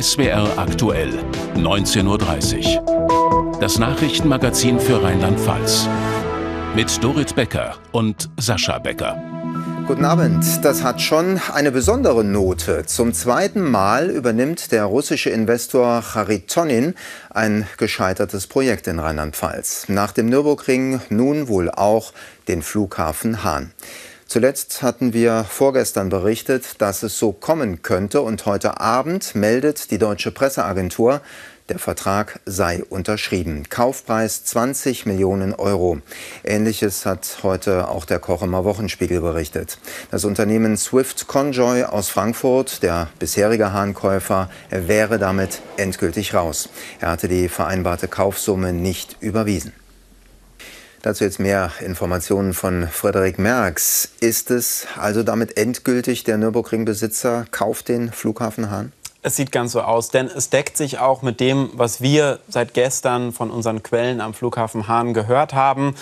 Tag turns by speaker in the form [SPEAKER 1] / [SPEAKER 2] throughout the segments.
[SPEAKER 1] SWR aktuell, 19.30 Uhr. Das Nachrichtenmagazin für Rheinland-Pfalz. Mit Dorit Becker und Sascha Becker.
[SPEAKER 2] Guten Abend. Das hat schon eine besondere Note. Zum zweiten Mal übernimmt der russische Investor Charitonin ein gescheitertes Projekt in Rheinland-Pfalz. Nach dem Nürburgring nun wohl auch den Flughafen Hahn. Zuletzt hatten wir vorgestern berichtet, dass es so kommen könnte und heute Abend meldet die deutsche Presseagentur, der Vertrag sei unterschrieben. Kaufpreis 20 Millionen Euro. Ähnliches hat heute auch der Kochemer Wochenspiegel berichtet. Das Unternehmen Swift Conjoy aus Frankfurt, der bisherige Hahnkäufer, wäre damit endgültig raus. Er hatte die vereinbarte Kaufsumme nicht überwiesen. Dazu jetzt mehr Informationen von Frederik Merks. Ist es also damit endgültig, der Nürburgring-Besitzer kauft den Flughafen Hahn?
[SPEAKER 3] Es sieht ganz so aus, denn es deckt sich auch mit dem, was wir seit gestern von unseren Quellen am Flughafen Hahn gehört haben,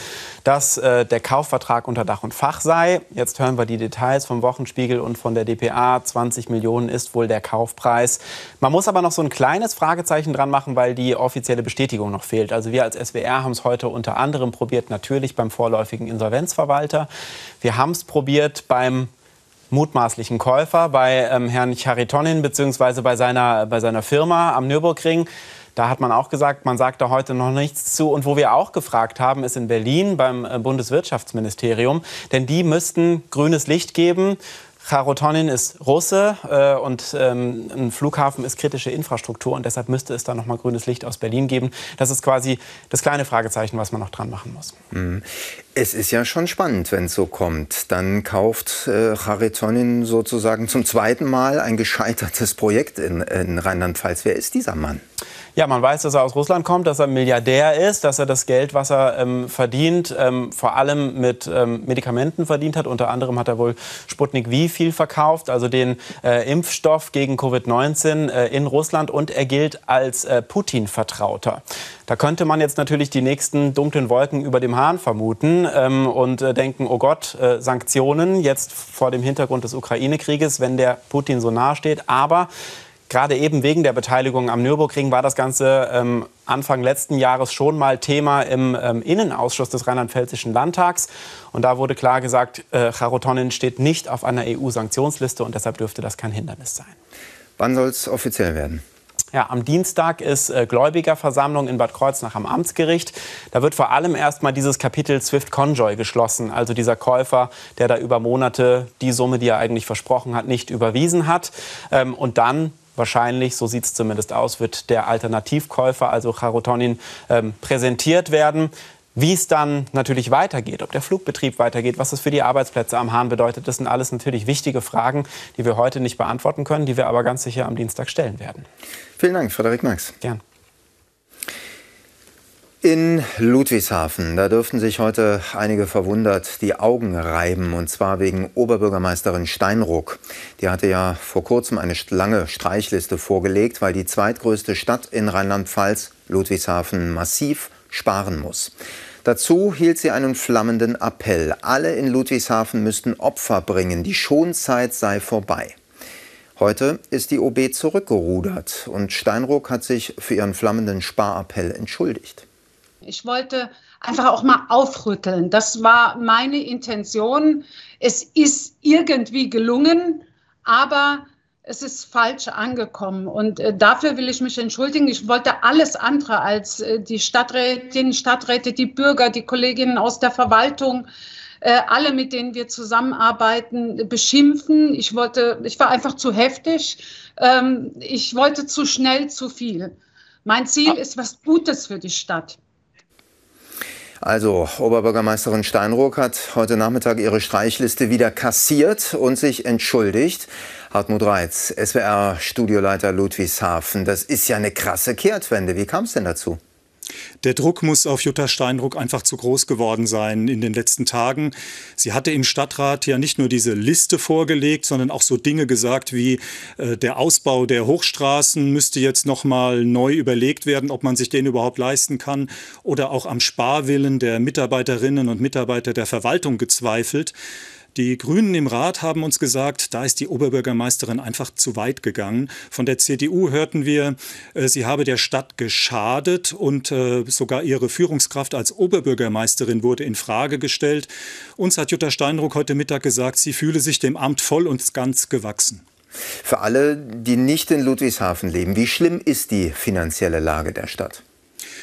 [SPEAKER 3] dass äh, der Kaufvertrag unter Dach und Fach sei. Jetzt hören wir die Details vom Wochenspiegel und von der DPA. 20 Millionen ist wohl der Kaufpreis. Man muss aber noch so ein kleines Fragezeichen dran machen, weil die offizielle Bestätigung noch fehlt. Also wir als SWR haben es heute unter anderem probiert, natürlich beim vorläufigen Insolvenzverwalter. Wir haben es probiert beim mutmaßlichen Käufer bei ähm, Herrn Charitonin bzw. Bei seiner, bei seiner Firma am Nürburgring. Da hat man auch gesagt, man sagt da heute noch nichts zu. Und wo wir auch gefragt haben, ist in Berlin beim äh, Bundeswirtschaftsministerium. Denn die müssten grünes Licht geben Charotonin ist Russe äh, und ähm, ein Flughafen ist kritische Infrastruktur und deshalb müsste es da noch mal grünes Licht aus Berlin geben. Das ist quasi das kleine Fragezeichen, was man noch dran machen muss.
[SPEAKER 2] Mhm. Es ist ja schon spannend, wenn es so kommt. Dann kauft äh, Charitonin sozusagen zum zweiten Mal ein gescheitertes Projekt in, in Rheinland-Pfalz. Wer ist dieser Mann?
[SPEAKER 3] Ja, man weiß, dass er aus Russland kommt, dass er Milliardär ist, dass er das Geld, was er ähm, verdient, ähm, vor allem mit ähm, Medikamenten verdient hat. Unter anderem hat er wohl Sputnik V viel verkauft, also den äh, Impfstoff gegen Covid-19 äh, in Russland. Und er gilt als äh, Putin-Vertrauter. Da könnte man jetzt natürlich die nächsten dunklen Wolken über dem Hahn vermuten ähm, und äh, denken, oh Gott, äh, Sanktionen jetzt vor dem Hintergrund des Ukraine-Krieges, wenn der Putin so nahe steht. Aber Gerade eben wegen der Beteiligung am Nürburgring war das Ganze ähm, Anfang letzten Jahres schon mal Thema im ähm, Innenausschuss des Rheinland-Pfälzischen Landtags. Und da wurde klar gesagt, äh, Charotonin steht nicht auf einer EU-Sanktionsliste und deshalb dürfte das kein Hindernis sein.
[SPEAKER 2] Wann soll es offiziell werden?
[SPEAKER 3] Ja, am Dienstag ist äh, Gläubigerversammlung in Bad Kreuznach am Amtsgericht. Da wird vor allem erst mal dieses Kapitel Swift Conjoy geschlossen, also dieser Käufer, der da über Monate die Summe, die er eigentlich versprochen hat, nicht überwiesen hat. Ähm, und dann wahrscheinlich, so sieht es zumindest aus, wird der Alternativkäufer, also Charotonin, ähm, präsentiert werden. Wie es dann natürlich weitergeht, ob der Flugbetrieb weitergeht, was das für die Arbeitsplätze am Hahn bedeutet, das sind alles natürlich wichtige Fragen, die wir heute nicht beantworten können, die wir aber ganz sicher am Dienstag stellen werden.
[SPEAKER 2] Vielen Dank, Frederik Max.
[SPEAKER 3] Gern.
[SPEAKER 2] In Ludwigshafen, da dürften sich heute einige verwundert die Augen reiben, und zwar wegen Oberbürgermeisterin Steinruck. Die hatte ja vor kurzem eine lange Streichliste vorgelegt, weil die zweitgrößte Stadt in Rheinland-Pfalz, Ludwigshafen, massiv sparen muss. Dazu hielt sie einen flammenden Appell. Alle in Ludwigshafen müssten Opfer bringen, die Schonzeit sei vorbei. Heute ist die OB zurückgerudert und Steinruck hat sich für ihren flammenden Sparappell entschuldigt.
[SPEAKER 4] Ich wollte einfach auch mal aufrütteln. Das war meine Intention. Es ist irgendwie gelungen, aber es ist falsch angekommen. Und äh, dafür will ich mich entschuldigen. Ich wollte alles andere als äh, die Stadträtinnen, Stadträte, die Bürger, die Kolleginnen aus der Verwaltung, äh, alle, mit denen wir zusammenarbeiten, beschimpfen. Ich wollte, ich war einfach zu heftig. Ähm, ich wollte zu schnell zu viel. Mein Ziel ist was Gutes für die Stadt.
[SPEAKER 2] Also, Oberbürgermeisterin Steinruck hat heute Nachmittag ihre Streichliste wieder kassiert und sich entschuldigt. Hartmut Reitz, SWR-Studioleiter Ludwigshafen. Das ist ja eine krasse Kehrtwende. Wie kam es denn dazu?
[SPEAKER 5] Der Druck muss auf Jutta Steinruck einfach zu groß geworden sein in den letzten Tagen. Sie hatte im Stadtrat ja nicht nur diese Liste vorgelegt, sondern auch so Dinge gesagt wie äh, der Ausbau der Hochstraßen müsste jetzt noch mal neu überlegt werden, ob man sich den überhaupt leisten kann oder auch am Sparwillen der Mitarbeiterinnen und Mitarbeiter der Verwaltung gezweifelt. Die Grünen im Rat haben uns gesagt, da ist die Oberbürgermeisterin einfach zu weit gegangen. Von der CDU hörten wir, äh, sie habe der Stadt geschadet und äh, sogar ihre Führungskraft als Oberbürgermeisterin wurde in Frage gestellt. Uns hat Jutta Steinruck heute Mittag gesagt, sie fühle sich dem Amt voll und ganz gewachsen.
[SPEAKER 2] Für alle, die nicht in Ludwigshafen leben, wie schlimm ist die finanzielle Lage der Stadt?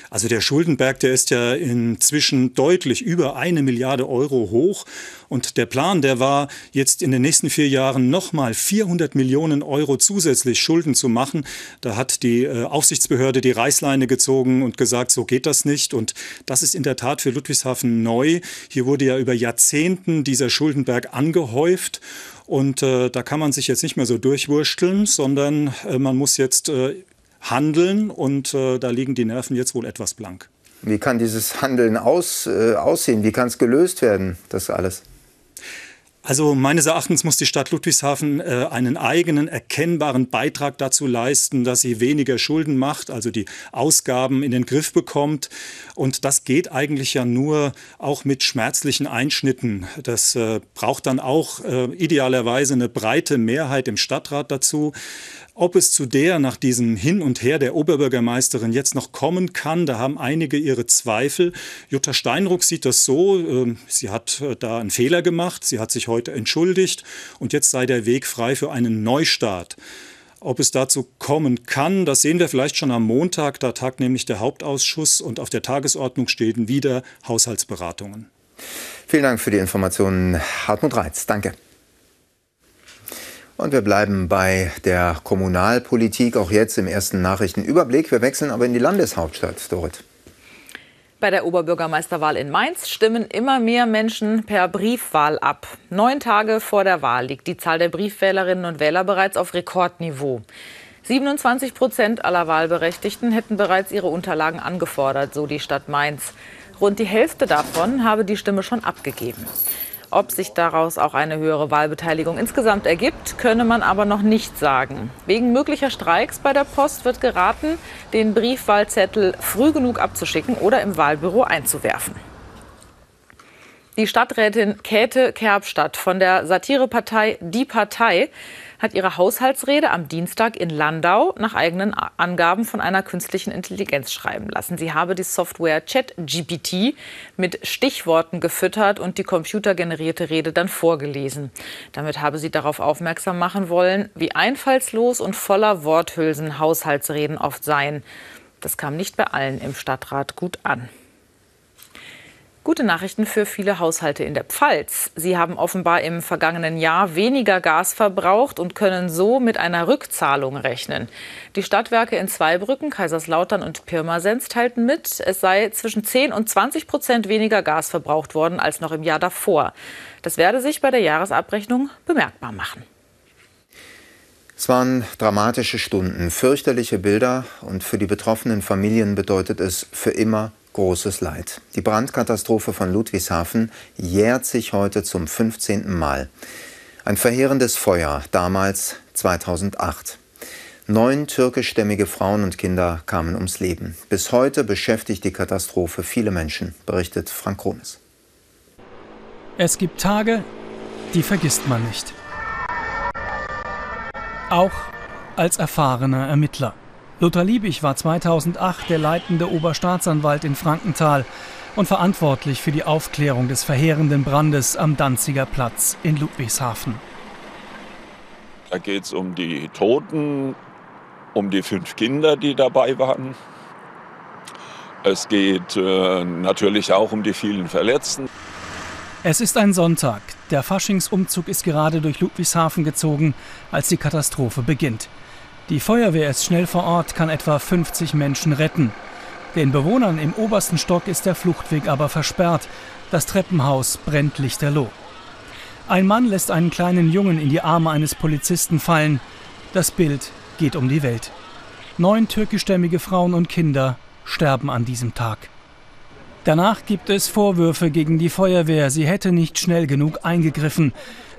[SPEAKER 5] Also der Schuldenberg, der ist ja inzwischen deutlich über eine Milliarde Euro hoch. Und der Plan, der war, jetzt in den nächsten vier Jahren nochmal 400 Millionen Euro zusätzlich Schulden zu machen. Da hat die äh, Aufsichtsbehörde die Reißleine gezogen und gesagt, so geht das nicht. Und das ist in der Tat für Ludwigshafen neu. Hier wurde ja über Jahrzehnten dieser Schuldenberg angehäuft. Und äh, da kann man sich jetzt nicht mehr so durchwursteln, sondern äh, man muss jetzt äh, handeln und äh, da liegen die Nerven jetzt wohl etwas blank.
[SPEAKER 2] Wie kann dieses Handeln aus, äh, aussehen? Wie kann es gelöst werden, das alles?
[SPEAKER 5] Also meines Erachtens muss die Stadt Ludwigshafen äh, einen eigenen erkennbaren Beitrag dazu leisten, dass sie weniger Schulden macht, also die Ausgaben in den Griff bekommt. Und das geht eigentlich ja nur auch mit schmerzlichen Einschnitten. Das äh, braucht dann auch äh, idealerweise eine breite Mehrheit im Stadtrat dazu. Ob es zu der nach diesem Hin und Her der Oberbürgermeisterin jetzt noch kommen kann, da haben einige ihre Zweifel. Jutta Steinruck sieht das so, ähm, sie hat äh, da einen Fehler gemacht, sie hat sich heute entschuldigt und jetzt sei der Weg frei für einen Neustart. Ob es dazu kommen kann, das sehen wir vielleicht schon am Montag. Da tagt nämlich der Hauptausschuss und auf der Tagesordnung stehen wieder Haushaltsberatungen.
[SPEAKER 2] Vielen Dank für die Informationen, Hartmut Reitz. Danke. Und wir bleiben bei der Kommunalpolitik, auch jetzt im ersten Nachrichtenüberblick. Wir wechseln aber in die Landeshauptstadt, Dorit.
[SPEAKER 6] Bei der Oberbürgermeisterwahl in Mainz stimmen immer mehr Menschen per Briefwahl ab. Neun Tage vor der Wahl liegt die Zahl der Briefwählerinnen und Wähler bereits auf Rekordniveau. 27 Prozent aller Wahlberechtigten hätten bereits ihre Unterlagen angefordert, so die Stadt Mainz. Rund die Hälfte davon habe die Stimme schon abgegeben. Ob sich daraus auch eine höhere Wahlbeteiligung insgesamt ergibt, könne man aber noch nicht sagen. Wegen möglicher Streiks bei der Post wird geraten, den Briefwahlzettel früh genug abzuschicken oder im Wahlbüro einzuwerfen. Die Stadträtin Käthe Kerbstadt von der Satirepartei Die Partei hat ihre Haushaltsrede am Dienstag in Landau nach eigenen Angaben von einer künstlichen Intelligenz schreiben lassen. Sie habe die Software ChatGPT mit Stichworten gefüttert und die computergenerierte Rede dann vorgelesen. Damit habe sie darauf aufmerksam machen wollen, wie einfallslos und voller Worthülsen Haushaltsreden oft seien. Das kam nicht bei allen im Stadtrat gut an. Gute Nachrichten für viele Haushalte in der Pfalz. Sie haben offenbar im vergangenen Jahr weniger Gas verbraucht und können so mit einer Rückzahlung rechnen. Die Stadtwerke in Zweibrücken, Kaiserslautern und Pirmasens teilten mit, es sei zwischen 10 und 20 Prozent weniger Gas verbraucht worden als noch im Jahr davor. Das werde sich bei der Jahresabrechnung bemerkbar machen.
[SPEAKER 2] Es waren dramatische Stunden, fürchterliche Bilder und für die betroffenen Familien bedeutet es für immer großes Leid. Die Brandkatastrophe von Ludwigshafen jährt sich heute zum 15. Mal. Ein verheerendes Feuer, damals 2008. Neun türkischstämmige Frauen und Kinder kamen ums Leben. Bis heute beschäftigt die Katastrophe viele Menschen, berichtet Frank Krones.
[SPEAKER 7] Es gibt Tage, die vergisst man nicht. Auch als erfahrener Ermittler. Lothar Liebig war 2008 der leitende Oberstaatsanwalt in Frankenthal und verantwortlich für die Aufklärung des verheerenden Brandes am Danziger Platz in Ludwigshafen.
[SPEAKER 8] Da geht es um die Toten, um die fünf Kinder, die dabei waren. Es geht äh, natürlich auch um die vielen Verletzten.
[SPEAKER 7] Es ist ein Sonntag. Der Faschingsumzug ist gerade durch Ludwigshafen gezogen, als die Katastrophe beginnt. Die Feuerwehr ist schnell vor Ort, kann etwa 50 Menschen retten. Den Bewohnern im obersten Stock ist der Fluchtweg aber versperrt. Das Treppenhaus brennt lichterloh. Ein Mann lässt einen kleinen Jungen in die Arme eines Polizisten fallen. Das Bild geht um die Welt. Neun türkischstämmige Frauen und Kinder sterben an diesem Tag. Danach gibt es Vorwürfe gegen die Feuerwehr, sie hätte nicht schnell genug eingegriffen.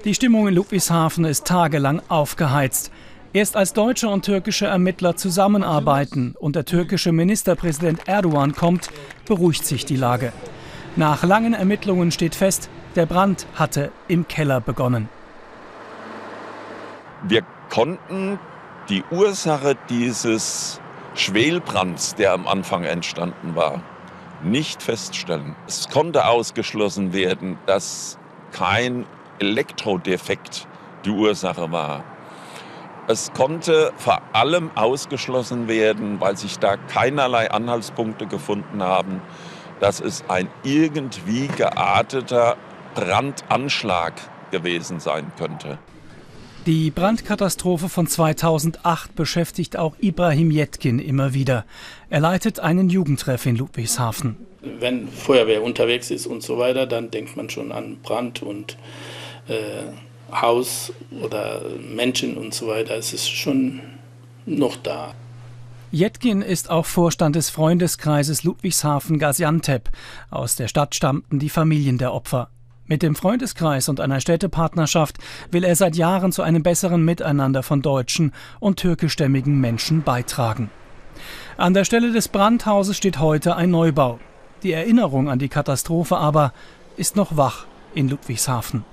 [SPEAKER 7] Die Stimmung in Ludwigshafen ist tagelang aufgeheizt. Erst als deutsche und türkische Ermittler zusammenarbeiten und der türkische Ministerpräsident Erdogan kommt, beruhigt sich die Lage. Nach langen Ermittlungen steht fest, Der Brand hatte im Keller begonnen.
[SPEAKER 8] Wir konnten die Ursache dieses Schwelbrands, der am Anfang entstanden war, nicht feststellen. Es konnte ausgeschlossen werden, dass kein Elektrodefekt die Ursache war. Es konnte vor allem ausgeschlossen werden, weil sich da keinerlei Anhaltspunkte gefunden haben, dass es ein irgendwie gearteter Brandanschlag gewesen sein könnte.
[SPEAKER 7] Die Brandkatastrophe von 2008 beschäftigt auch Ibrahim Jetkin immer wieder. Er leitet einen Jugendtreff in Ludwigshafen.
[SPEAKER 9] Wenn Feuerwehr unterwegs ist und so weiter, dann denkt man schon an Brand und äh, Haus oder Menschen und so weiter. Es ist schon noch da.
[SPEAKER 7] Jetkin ist auch Vorstand des Freundeskreises Ludwigshafen Gaziantep. Aus der Stadt stammten die Familien der Opfer. Mit dem Freundeskreis und einer Städtepartnerschaft will er seit Jahren zu einem besseren Miteinander von deutschen und türkischstämmigen Menschen beitragen. An der Stelle des Brandhauses steht heute ein Neubau. Die Erinnerung an die Katastrophe aber ist noch wach in Ludwigshafen.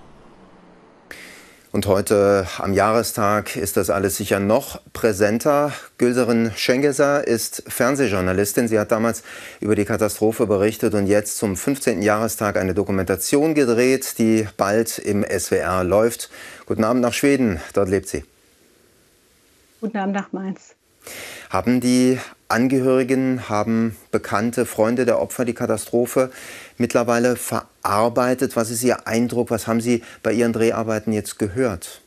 [SPEAKER 2] Und heute am Jahrestag ist das alles sicher noch präsenter. Gülserin Schengeser ist Fernsehjournalistin. Sie hat damals über die Katastrophe berichtet und jetzt zum 15. Jahrestag eine Dokumentation gedreht, die bald im SWR läuft. Guten Abend nach Schweden, dort lebt sie.
[SPEAKER 10] Guten Abend nach Mainz.
[SPEAKER 2] Haben die Angehörigen, haben Bekannte, Freunde der Opfer die Katastrophe mittlerweile verarbeitet? Was ist Ihr Eindruck? Was haben Sie bei Ihren Dreharbeiten jetzt gehört?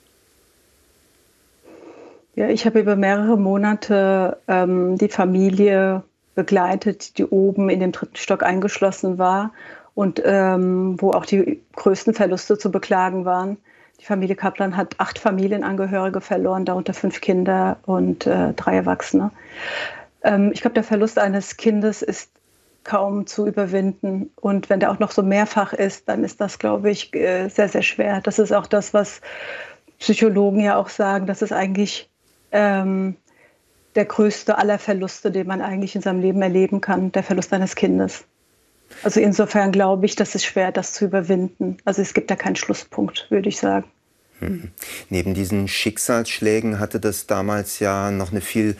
[SPEAKER 10] Ja, ich habe über mehrere Monate ähm, die Familie begleitet, die oben in dem dritten Stock eingeschlossen war und ähm, wo auch die größten Verluste zu beklagen waren. Die Familie Kaplan hat acht Familienangehörige verloren, darunter fünf Kinder und äh, drei Erwachsene. Ähm, ich glaube, der Verlust eines Kindes ist kaum zu überwinden. Und wenn der auch noch so mehrfach ist, dann ist das, glaube ich, äh, sehr, sehr schwer. Das ist auch das, was Psychologen ja auch sagen, das ist eigentlich ähm, der größte aller Verluste, den man eigentlich in seinem Leben erleben kann, der Verlust eines Kindes. Also insofern glaube ich, das ist schwer, das zu überwinden. Also es gibt da keinen Schlusspunkt, würde ich sagen.
[SPEAKER 2] Hm. Neben diesen Schicksalsschlägen hatte das damals ja noch eine viel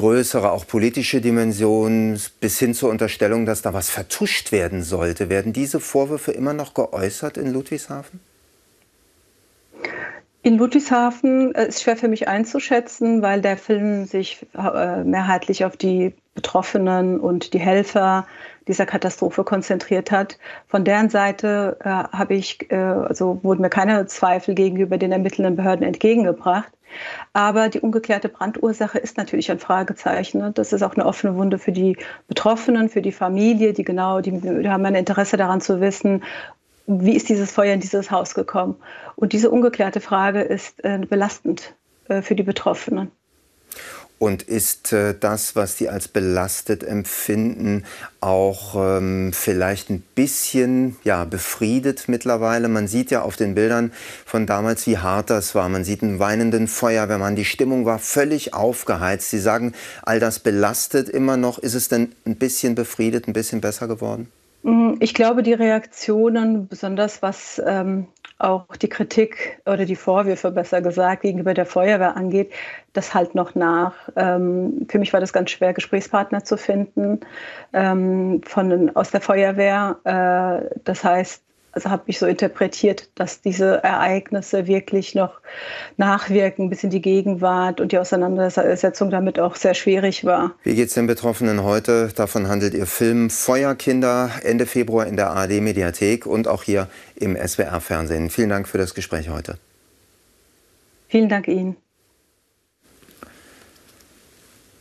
[SPEAKER 2] größere, auch politische Dimension bis hin zur Unterstellung, dass da was vertuscht werden sollte. Werden diese Vorwürfe immer noch geäußert in Ludwigshafen?
[SPEAKER 10] In Ludwigshafen äh, ist schwer für mich einzuschätzen, weil der Film sich äh, mehrheitlich auf die Betroffenen und die Helfer dieser Katastrophe konzentriert hat. Von deren Seite äh, habe ich, äh, also wurden mir keine Zweifel gegenüber den ermittelnden Behörden entgegengebracht. Aber die ungeklärte Brandursache ist natürlich ein Fragezeichen. Ne? Das ist auch eine offene Wunde für die Betroffenen, für die Familie, die genau, die, die haben ein Interesse daran zu wissen, wie ist dieses Feuer in dieses Haus gekommen. Und diese ungeklärte Frage ist äh, belastend äh, für die Betroffenen.
[SPEAKER 2] Und ist äh, das, was die als belastet empfinden, auch ähm, vielleicht ein bisschen ja, befriedet mittlerweile? Man sieht ja auf den Bildern von damals, wie hart das war. Man sieht einen weinenden Feuerwehrmann. Die Stimmung war völlig aufgeheizt. Sie sagen, all das belastet immer noch. Ist es denn ein bisschen befriedet, ein bisschen besser geworden?
[SPEAKER 10] Mm, ich glaube, die Reaktionen, besonders was ähm, auch die Kritik oder die Vorwürfe, besser gesagt, gegenüber der Feuerwehr angeht, das halt noch nach. Ähm, für mich war das ganz schwer, Gesprächspartner zu finden ähm, von, aus der Feuerwehr. Äh, das heißt, also habe ich so interpretiert, dass diese Ereignisse wirklich noch nachwirken bis in die Gegenwart und die Auseinandersetzung damit auch sehr schwierig war.
[SPEAKER 2] Wie geht es den Betroffenen heute? Davon handelt Ihr Film Feuerkinder Ende Februar in der ARD Mediathek und auch hier im SWR Fernsehen. Vielen Dank für das Gespräch heute.
[SPEAKER 10] Vielen Dank Ihnen.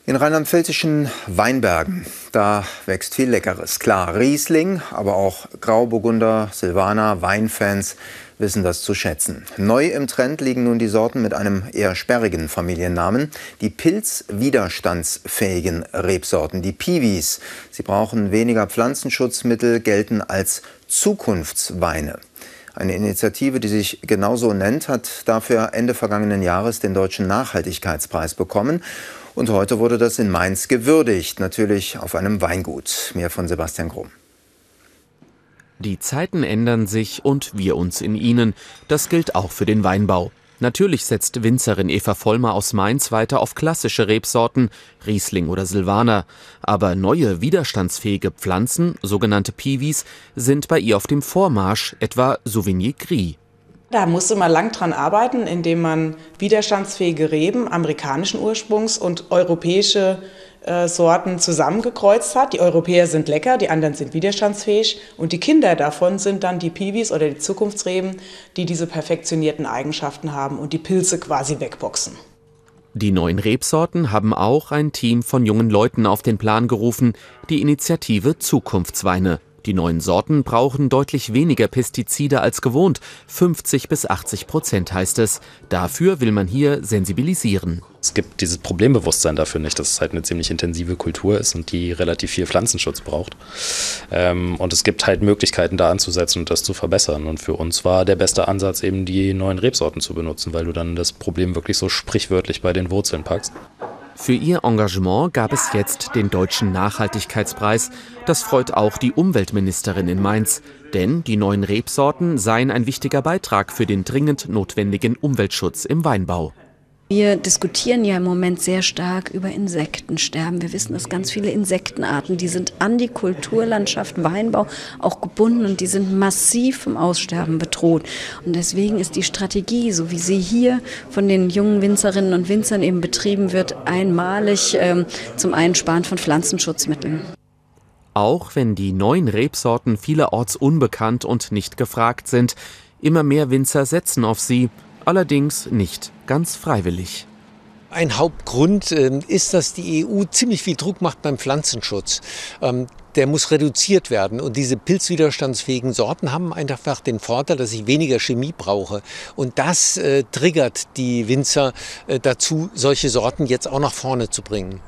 [SPEAKER 2] In rheinland-pfälzischen Weinbergen, da wächst viel Leckeres. Klar, Riesling, aber auch Grauburgunder, Silvaner, Weinfans wissen das zu schätzen. Neu im Trend liegen nun die Sorten mit einem eher sperrigen Familiennamen, die pilzwiderstandsfähigen Rebsorten, die Piwis. Sie brauchen weniger Pflanzenschutzmittel, gelten als Zukunftsweine. Eine Initiative, die sich genauso nennt, hat dafür Ende vergangenen Jahres den Deutschen Nachhaltigkeitspreis bekommen. Und heute wurde das in Mainz gewürdigt, natürlich auf einem Weingut. Mehr von Sebastian Grumm.
[SPEAKER 11] Die Zeiten ändern sich und wir uns in ihnen. Das gilt auch für den Weinbau. Natürlich setzt Winzerin Eva Vollmer aus Mainz weiter auf klassische Rebsorten, Riesling oder Silvaner. Aber neue, widerstandsfähige Pflanzen, sogenannte Piwis, sind bei ihr auf dem Vormarsch, etwa Sauvigny Gris.
[SPEAKER 12] Da musste man lang dran arbeiten, indem man widerstandsfähige Reben amerikanischen Ursprungs und europäische äh, Sorten zusammengekreuzt hat. Die Europäer sind lecker, die anderen sind widerstandsfähig und die Kinder davon sind dann die Piwis oder die Zukunftsreben, die diese perfektionierten Eigenschaften haben und die Pilze quasi wegboxen.
[SPEAKER 11] Die neuen Rebsorten haben auch ein Team von jungen Leuten auf den Plan gerufen, die Initiative Zukunftsweine. Die neuen Sorten brauchen deutlich weniger Pestizide als gewohnt, 50 bis 80 Prozent heißt es. Dafür will man hier sensibilisieren.
[SPEAKER 13] Es gibt dieses Problembewusstsein dafür nicht, dass es halt eine ziemlich intensive Kultur ist und die relativ viel Pflanzenschutz braucht. Ähm, und es gibt halt Möglichkeiten da anzusetzen und das zu verbessern. Und für uns war der beste Ansatz eben die neuen Rebsorten zu benutzen, weil du dann das Problem wirklich so sprichwörtlich bei den Wurzeln packst.
[SPEAKER 11] Für ihr Engagement gab es jetzt den Deutschen Nachhaltigkeitspreis. Das freut auch die Umweltministerin in Mainz. Denn die neuen Rebsorten seien ein wichtiger Beitrag für den dringend notwendigen Umweltschutz im Weinbau.
[SPEAKER 14] Wir diskutieren ja im Moment sehr stark über Insektensterben. Wir wissen, dass ganz viele Insektenarten, die sind an die Kulturlandschaft Weinbau auch gebunden und die sind massiv vom Aussterben bedroht. Und deswegen ist die Strategie, so wie sie hier von den jungen Winzerinnen und Winzern eben betrieben wird, einmalig ähm, zum Einsparen von Pflanzenschutzmitteln.
[SPEAKER 11] Auch wenn die neuen Rebsorten vielerorts unbekannt und nicht gefragt sind, immer mehr Winzer setzen auf sie allerdings nicht ganz freiwillig.
[SPEAKER 15] Ein Hauptgrund äh, ist, dass die EU ziemlich viel Druck macht beim Pflanzenschutz. Ähm, der muss reduziert werden. Und diese pilzwiderstandsfähigen Sorten haben einfach den Vorteil, dass ich weniger Chemie brauche. Und das äh, triggert die Winzer äh, dazu, solche Sorten jetzt auch nach vorne zu bringen.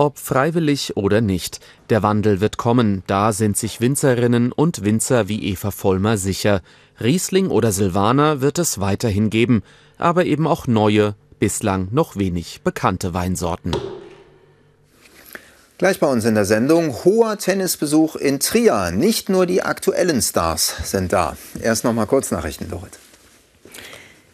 [SPEAKER 11] Ob freiwillig oder nicht, der Wandel wird kommen, da sind sich Winzerinnen und Winzer wie Eva Vollmer sicher. Riesling oder Silvaner wird es weiterhin geben, aber eben auch neue, bislang noch wenig bekannte Weinsorten.
[SPEAKER 2] Gleich bei uns in der Sendung hoher Tennisbesuch in Trier. Nicht nur die aktuellen Stars sind da. Erst noch mal kurz Nachrichten, Dorit.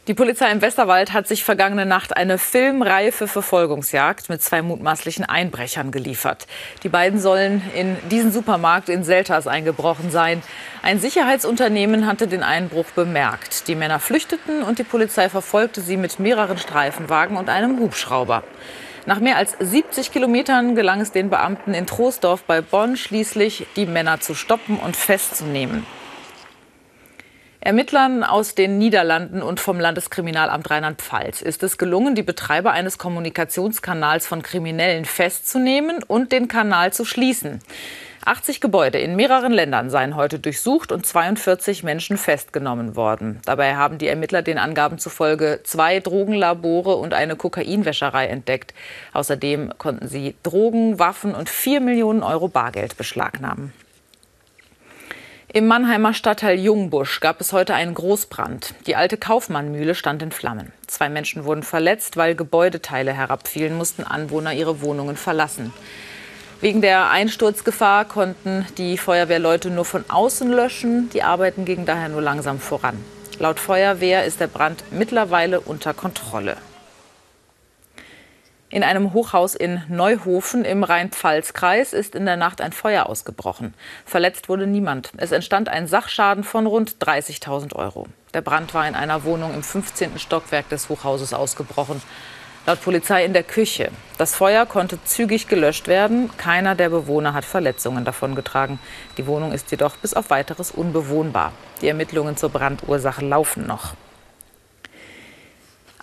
[SPEAKER 6] Die Polizei im Westerwald hat sich vergangene Nacht eine filmreife Verfolgungsjagd mit zwei mutmaßlichen Einbrechern geliefert. Die beiden sollen in diesen Supermarkt in Selters eingebrochen sein. Ein Sicherheitsunternehmen hatte den Einbruch bemerkt. Die Männer flüchteten und die Polizei verfolgte sie mit mehreren Streifenwagen und einem Hubschrauber. Nach mehr als 70 Kilometern gelang es den Beamten in Troisdorf bei Bonn schließlich, die Männer zu stoppen und festzunehmen. Ermittlern aus den Niederlanden und vom Landeskriminalamt Rheinland-Pfalz ist es gelungen, die Betreiber eines Kommunikationskanals von Kriminellen festzunehmen und den Kanal zu schließen. 80 Gebäude in mehreren Ländern seien heute durchsucht und 42 Menschen festgenommen worden. Dabei haben die Ermittler den Angaben zufolge zwei Drogenlabore und eine Kokainwäscherei entdeckt. Außerdem konnten sie Drogen, Waffen und 4 Millionen Euro Bargeld beschlagnahmen. Im Mannheimer Stadtteil Jungbusch gab es heute einen Großbrand. Die alte Kaufmannmühle stand in Flammen. Zwei Menschen wurden verletzt, weil Gebäudeteile herabfielen, mussten Anwohner ihre Wohnungen verlassen. Wegen der Einsturzgefahr konnten die Feuerwehrleute nur von außen löschen. Die Arbeiten gingen daher nur langsam voran. Laut Feuerwehr ist der Brand mittlerweile unter Kontrolle. In einem Hochhaus in Neuhofen im Rhein-Pfalz-Kreis ist in der Nacht ein Feuer ausgebrochen. Verletzt wurde niemand. Es entstand ein Sachschaden von rund 30.000 Euro. Der Brand war in einer Wohnung im 15. Stockwerk des Hochhauses ausgebrochen. Laut Polizei in der Küche. Das Feuer konnte zügig gelöscht werden. Keiner der Bewohner hat Verletzungen davongetragen. Die Wohnung ist jedoch bis auf weiteres unbewohnbar. Die Ermittlungen zur Brandursache laufen noch.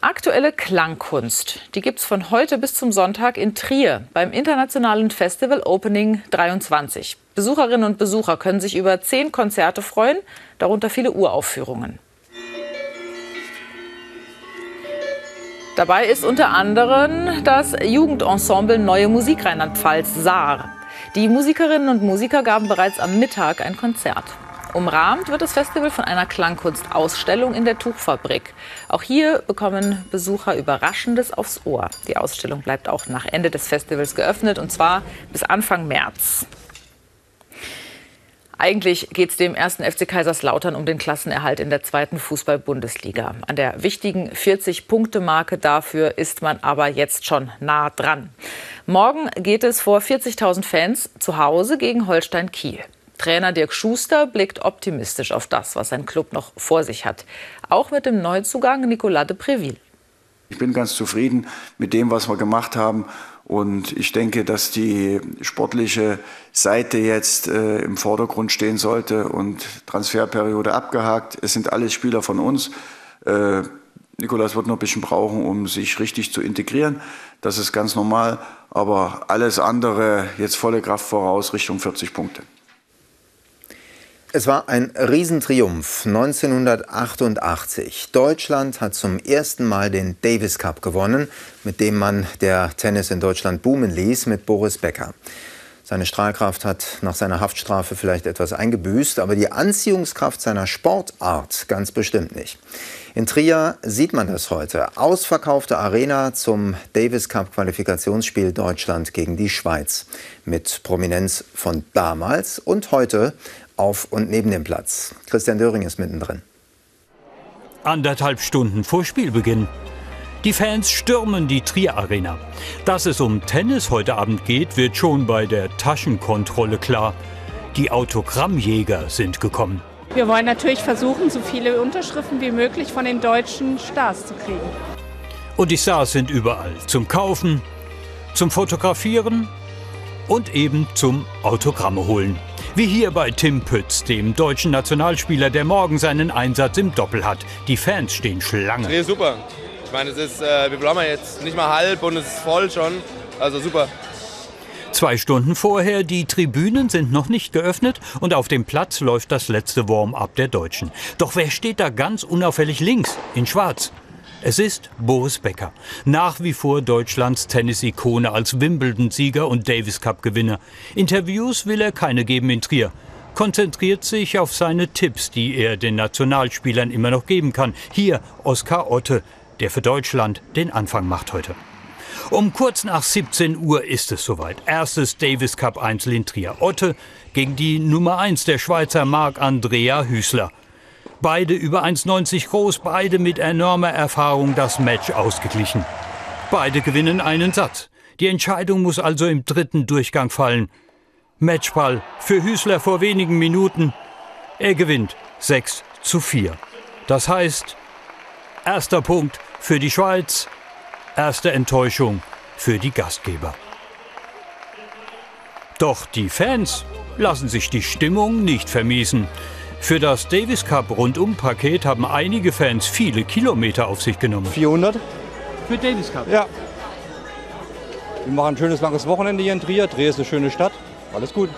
[SPEAKER 6] Aktuelle Klangkunst, die gibt es von heute bis zum Sonntag in Trier beim internationalen Festival Opening 23. Besucherinnen und Besucher können sich über zehn Konzerte freuen, darunter viele Uraufführungen. Dabei ist unter anderem das Jugendensemble Neue Musik Rheinland-Pfalz Saar. Die Musikerinnen und Musiker gaben bereits am Mittag ein Konzert. Umrahmt wird das Festival von einer Klangkunstausstellung in der Tuchfabrik. Auch hier bekommen Besucher Überraschendes aufs Ohr. Die Ausstellung bleibt auch nach Ende des Festivals geöffnet und zwar bis Anfang März. Eigentlich geht es dem ersten FC Kaiserslautern um den Klassenerhalt in der zweiten Fußball-Bundesliga. An der wichtigen 40-Punkte-Marke dafür ist man aber jetzt schon nah dran. Morgen geht es vor 40.000 Fans zu Hause gegen Holstein Kiel. Trainer Dirk Schuster blickt optimistisch auf das, was sein Club noch vor sich hat. Auch mit dem Neuzugang Nicolas de Préville.
[SPEAKER 16] Ich bin ganz zufrieden mit dem, was wir gemacht haben. Und ich denke, dass die sportliche Seite jetzt äh, im Vordergrund stehen sollte und Transferperiode abgehakt. Es sind alles Spieler von uns. Äh, Nikolas wird noch ein bisschen brauchen, um sich richtig zu integrieren. Das ist ganz normal. Aber alles andere jetzt volle Kraft voraus Richtung 40 Punkte.
[SPEAKER 2] Es war ein Riesentriumph 1988. Deutschland hat zum ersten Mal den Davis Cup gewonnen, mit dem man der Tennis in Deutschland boomen ließ mit Boris Becker. Seine Strahlkraft hat nach seiner Haftstrafe vielleicht etwas eingebüßt, aber die Anziehungskraft seiner Sportart ganz bestimmt nicht. In Trier sieht man das heute. Ausverkaufte Arena zum Davis Cup Qualifikationsspiel Deutschland gegen die Schweiz. Mit Prominenz von damals und heute auf und neben dem Platz. Christian Döring ist mittendrin.
[SPEAKER 17] Anderthalb Stunden vor Spielbeginn. Die Fans stürmen die Trier Arena. Dass es um Tennis heute Abend geht, wird schon bei der Taschenkontrolle klar. Die Autogrammjäger sind gekommen.
[SPEAKER 18] Wir wollen natürlich versuchen, so viele Unterschriften wie möglich von den deutschen Stars zu kriegen.
[SPEAKER 17] Und die Stars sind überall. Zum Kaufen, zum Fotografieren und eben zum Autogramme holen. Wie hier bei Tim Pütz, dem deutschen Nationalspieler, der morgen seinen Einsatz im Doppel hat. Die Fans stehen Schlange.
[SPEAKER 19] Nee, super. Ich meine, es ist, äh, wir bleiben jetzt nicht mal halb und es ist voll schon. Also super.
[SPEAKER 17] Zwei Stunden vorher, die Tribünen sind noch nicht geöffnet und auf dem Platz läuft das letzte Warm-up der Deutschen. Doch wer steht da ganz unauffällig links, in schwarz? Es ist Boris Becker, nach wie vor Deutschlands Tennis-Ikone als Wimbledon-Sieger und Davis Cup-Gewinner. Interviews will er keine geben in Trier. Konzentriert sich auf seine Tipps, die er den Nationalspielern immer noch geben kann. Hier Oskar Otte, der für Deutschland den Anfang macht heute. Um kurz nach 17 Uhr ist es soweit. Erstes Davis Cup Einzel in Trier. Otte gegen die Nummer 1 der Schweizer Marc Andrea Hüßler. Beide über 1,90 groß, beide mit enormer Erfahrung das Match ausgeglichen. Beide gewinnen einen Satz. Die Entscheidung muss also im dritten Durchgang fallen. Matchball für Hüßler vor wenigen Minuten. Er gewinnt 6 zu 4. Das heißt, erster Punkt für die Schweiz, erste Enttäuschung für die Gastgeber. Doch die Fans lassen sich die Stimmung nicht vermiesen. Für das Davis Cup Rundum-Paket haben einige Fans viele Kilometer auf sich genommen.
[SPEAKER 20] 400?
[SPEAKER 17] Für Davis Cup?
[SPEAKER 20] Ja. Wir machen ein schönes langes Wochenende hier in Trier. Trier ist eine schöne Stadt. Alles gut.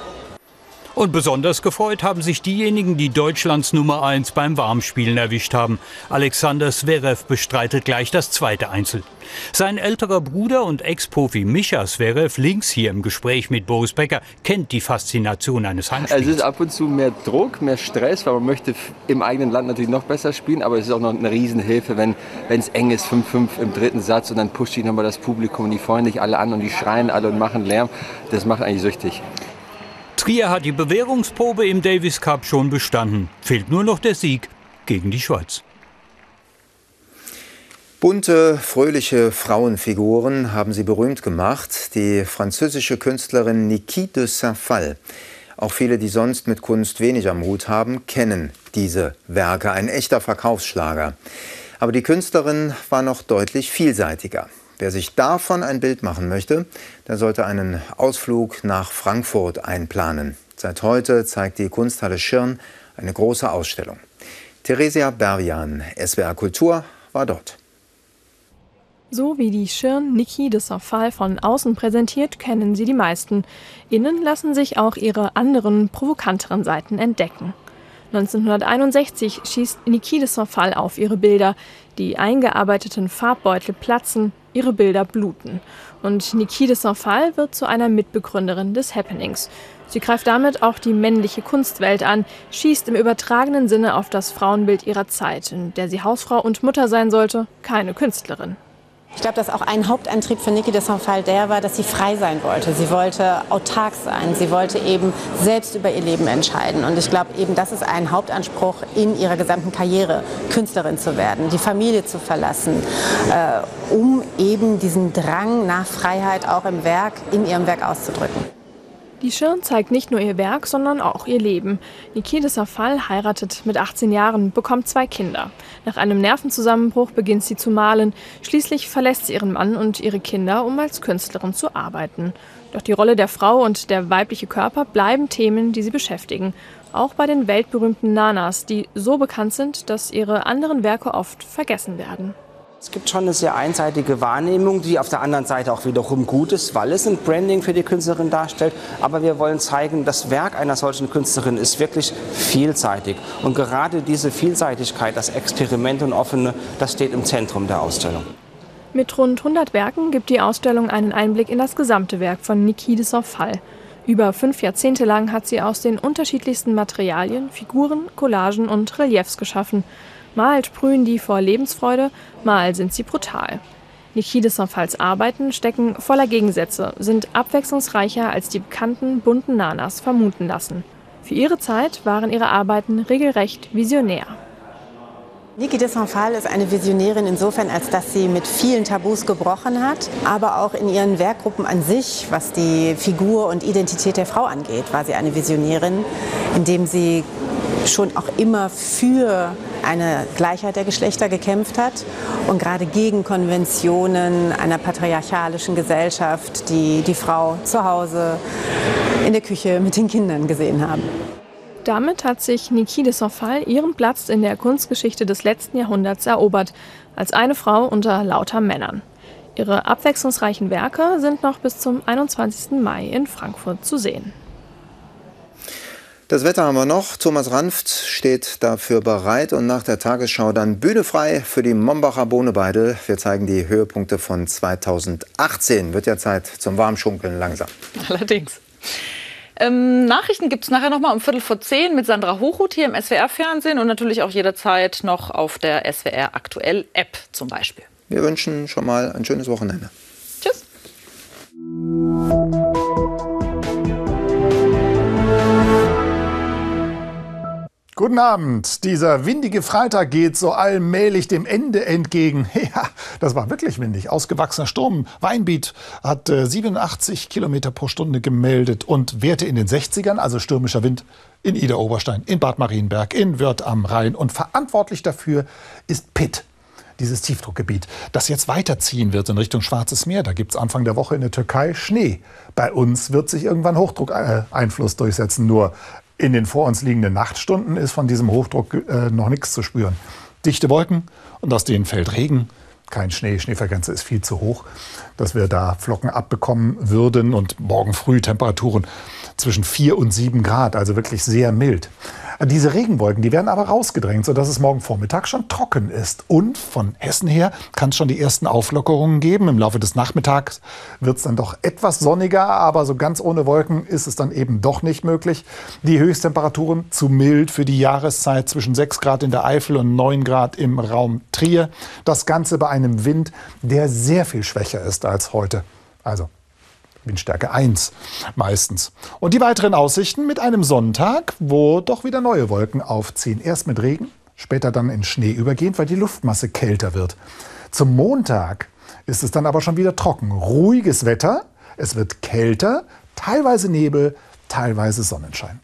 [SPEAKER 17] Und besonders gefreut haben sich diejenigen, die Deutschlands Nummer 1 beim Warmspielen erwischt haben. Alexander Zverev bestreitet gleich das zweite Einzel. Sein älterer Bruder und Ex-Profi Micha Zverev, links hier im Gespräch mit Boris Becker, kennt die Faszination eines Heimspiels.
[SPEAKER 21] Also es ist ab und zu mehr Druck, mehr Stress, weil man möchte im eigenen Land natürlich noch besser spielen, aber es ist auch noch eine Riesenhilfe, wenn es eng ist, 5-5 im dritten Satz und dann pusht sich nochmal das Publikum und die freuen sich alle an und die schreien alle und machen Lärm. Das macht eigentlich süchtig.
[SPEAKER 17] Trier hat die Bewährungsprobe im Davis Cup schon bestanden. Fehlt nur noch der Sieg gegen die Schweiz.
[SPEAKER 2] Bunte, fröhliche Frauenfiguren haben sie berühmt gemacht. Die französische Künstlerin Niki de Saint-Phal. Auch viele, die sonst mit Kunst wenig am Hut haben, kennen diese Werke. Ein echter Verkaufsschlager. Aber die Künstlerin war noch deutlich vielseitiger. Wer sich davon ein Bild machen möchte, der sollte einen Ausflug nach Frankfurt einplanen. Seit heute zeigt die Kunsthalle Schirn eine große Ausstellung. Theresia Berjan, SWR Kultur, war dort.
[SPEAKER 22] So wie die Schirn Niki de Saint-Phal von außen präsentiert, kennen sie die meisten. Innen lassen sich auch ihre anderen, provokanteren Seiten entdecken. 1961 schießt Niki de Saint-Phal auf ihre Bilder. Die eingearbeiteten Farbbeutel platzen, ihre Bilder bluten. Und Niki de Saint-Phal wird zu einer Mitbegründerin des Happenings. Sie greift damit auch die männliche Kunstwelt an, schießt im übertragenen Sinne auf das Frauenbild ihrer Zeit, in der sie Hausfrau und Mutter sein sollte, keine Künstlerin.
[SPEAKER 23] Ich glaube, dass auch ein Hauptantrieb für Niki de Saint-Phal der war, dass sie frei sein wollte. Sie wollte autark sein. Sie wollte eben selbst über ihr Leben entscheiden. Und ich glaube, eben das ist ein Hauptanspruch in ihrer gesamten Karriere, Künstlerin zu werden, die Familie zu verlassen, äh, um eben diesen Drang nach Freiheit auch im Werk, in ihrem Werk auszudrücken.
[SPEAKER 22] Die Schirn zeigt nicht nur ihr Werk, sondern auch ihr Leben. Niki de Safal heiratet mit 18 Jahren, bekommt zwei Kinder. Nach einem Nervenzusammenbruch beginnt sie zu malen. Schließlich verlässt sie ihren Mann und ihre Kinder, um als Künstlerin zu arbeiten. Doch die Rolle der Frau und der weibliche Körper bleiben Themen, die sie beschäftigen. Auch bei den weltberühmten Nanas, die so bekannt sind, dass ihre anderen Werke oft vergessen werden.
[SPEAKER 24] Es gibt schon eine sehr einseitige Wahrnehmung, die auf der anderen Seite auch wiederum gut ist, weil es ein Branding für die Künstlerin darstellt. Aber wir wollen zeigen, das Werk einer solchen Künstlerin ist wirklich vielseitig. Und gerade diese Vielseitigkeit, das Experiment und Offene, das steht im Zentrum der Ausstellung.
[SPEAKER 22] Mit rund 100 Werken gibt die Ausstellung einen Einblick in das gesamte Werk von Niki de Saint-Phal. Über fünf Jahrzehnte lang hat sie aus den unterschiedlichsten Materialien Figuren, Collagen und Reliefs geschaffen. Mal sprühen die vor Lebensfreude, mal sind sie brutal. Niki de Saint-Phals Arbeiten stecken voller Gegensätze, sind abwechslungsreicher als die bekannten bunten Nanas vermuten lassen. Für ihre Zeit waren ihre Arbeiten regelrecht visionär.
[SPEAKER 23] Niki de Saint-Phal ist eine Visionärin insofern, als dass sie mit vielen Tabus gebrochen hat, aber auch in ihren Werkgruppen an sich, was die Figur und Identität der Frau angeht, war sie eine Visionärin, indem sie schon auch immer für eine Gleichheit der Geschlechter gekämpft hat und gerade gegen Konventionen einer patriarchalischen Gesellschaft, die die Frau zu Hause in der Küche mit den Kindern gesehen haben.
[SPEAKER 22] Damit hat sich Niki de Saint-Phal ihren Platz in der Kunstgeschichte des letzten Jahrhunderts erobert, als eine Frau unter lauter Männern. Ihre abwechslungsreichen Werke sind noch bis zum 21. Mai in Frankfurt zu sehen.
[SPEAKER 2] Das Wetter haben wir noch. Thomas Ranft steht dafür bereit und nach der Tagesschau dann Bühne frei für die Mombacher Bohnebeidel. Wir zeigen die Höhepunkte von 2018. Wird ja Zeit zum Warmschunkeln langsam.
[SPEAKER 6] Allerdings. Ähm, Nachrichten gibt es nachher noch mal um Viertel vor zehn mit Sandra Hochhuth hier im SWR-Fernsehen und natürlich auch jederzeit noch auf der SWR Aktuell App zum Beispiel.
[SPEAKER 2] Wir wünschen schon mal ein schönes Wochenende.
[SPEAKER 6] Tschüss.
[SPEAKER 25] Guten Abend. Dieser windige Freitag geht so allmählich dem Ende entgegen. Ja, das war wirklich windig. Ausgewachsener Sturm. Weinbiet hat äh, 87 Kilometer pro Stunde gemeldet und Werte in den 60ern, also stürmischer Wind in Ida Oberstein, in Bad Marienberg, in Wörth am Rhein. Und verantwortlich dafür ist Pitt dieses Tiefdruckgebiet, das jetzt weiterziehen wird in Richtung Schwarzes Meer. Da gibt es Anfang der Woche in der Türkei Schnee. Bei uns wird sich irgendwann Hochdruckeinfluss durchsetzen. Nur in den vor uns liegenden Nachtstunden ist von diesem Hochdruck äh, noch nichts zu spüren. Dichte Wolken und aus denen fällt Regen. Kein Schnee, Schneefrequenz ist viel zu hoch, dass wir da Flocken abbekommen würden und morgen früh Temperaturen zwischen 4 und 7 Grad, also wirklich sehr mild. Diese Regenwolken, die werden aber rausgedrängt, sodass es morgen Vormittag schon trocken ist. Und von Hessen her kann es schon die ersten Auflockerungen geben. Im Laufe des Nachmittags wird es dann doch etwas sonniger, aber so ganz ohne Wolken ist es dann eben doch nicht möglich. Die Höchsttemperaturen zu mild für die Jahreszeit zwischen 6 Grad in der Eifel und 9 Grad im Raum Trier. Das Ganze bei einem Wind, der sehr viel schwächer ist als heute. Also Windstärke 1 meistens. Und die weiteren Aussichten mit einem Sonntag, wo doch wieder neue Wolken aufziehen. Erst mit Regen, später dann in Schnee übergehend, weil die Luftmasse kälter wird. Zum Montag ist es dann aber schon wieder trocken. Ruhiges Wetter, es wird kälter, teilweise Nebel, teilweise Sonnenschein.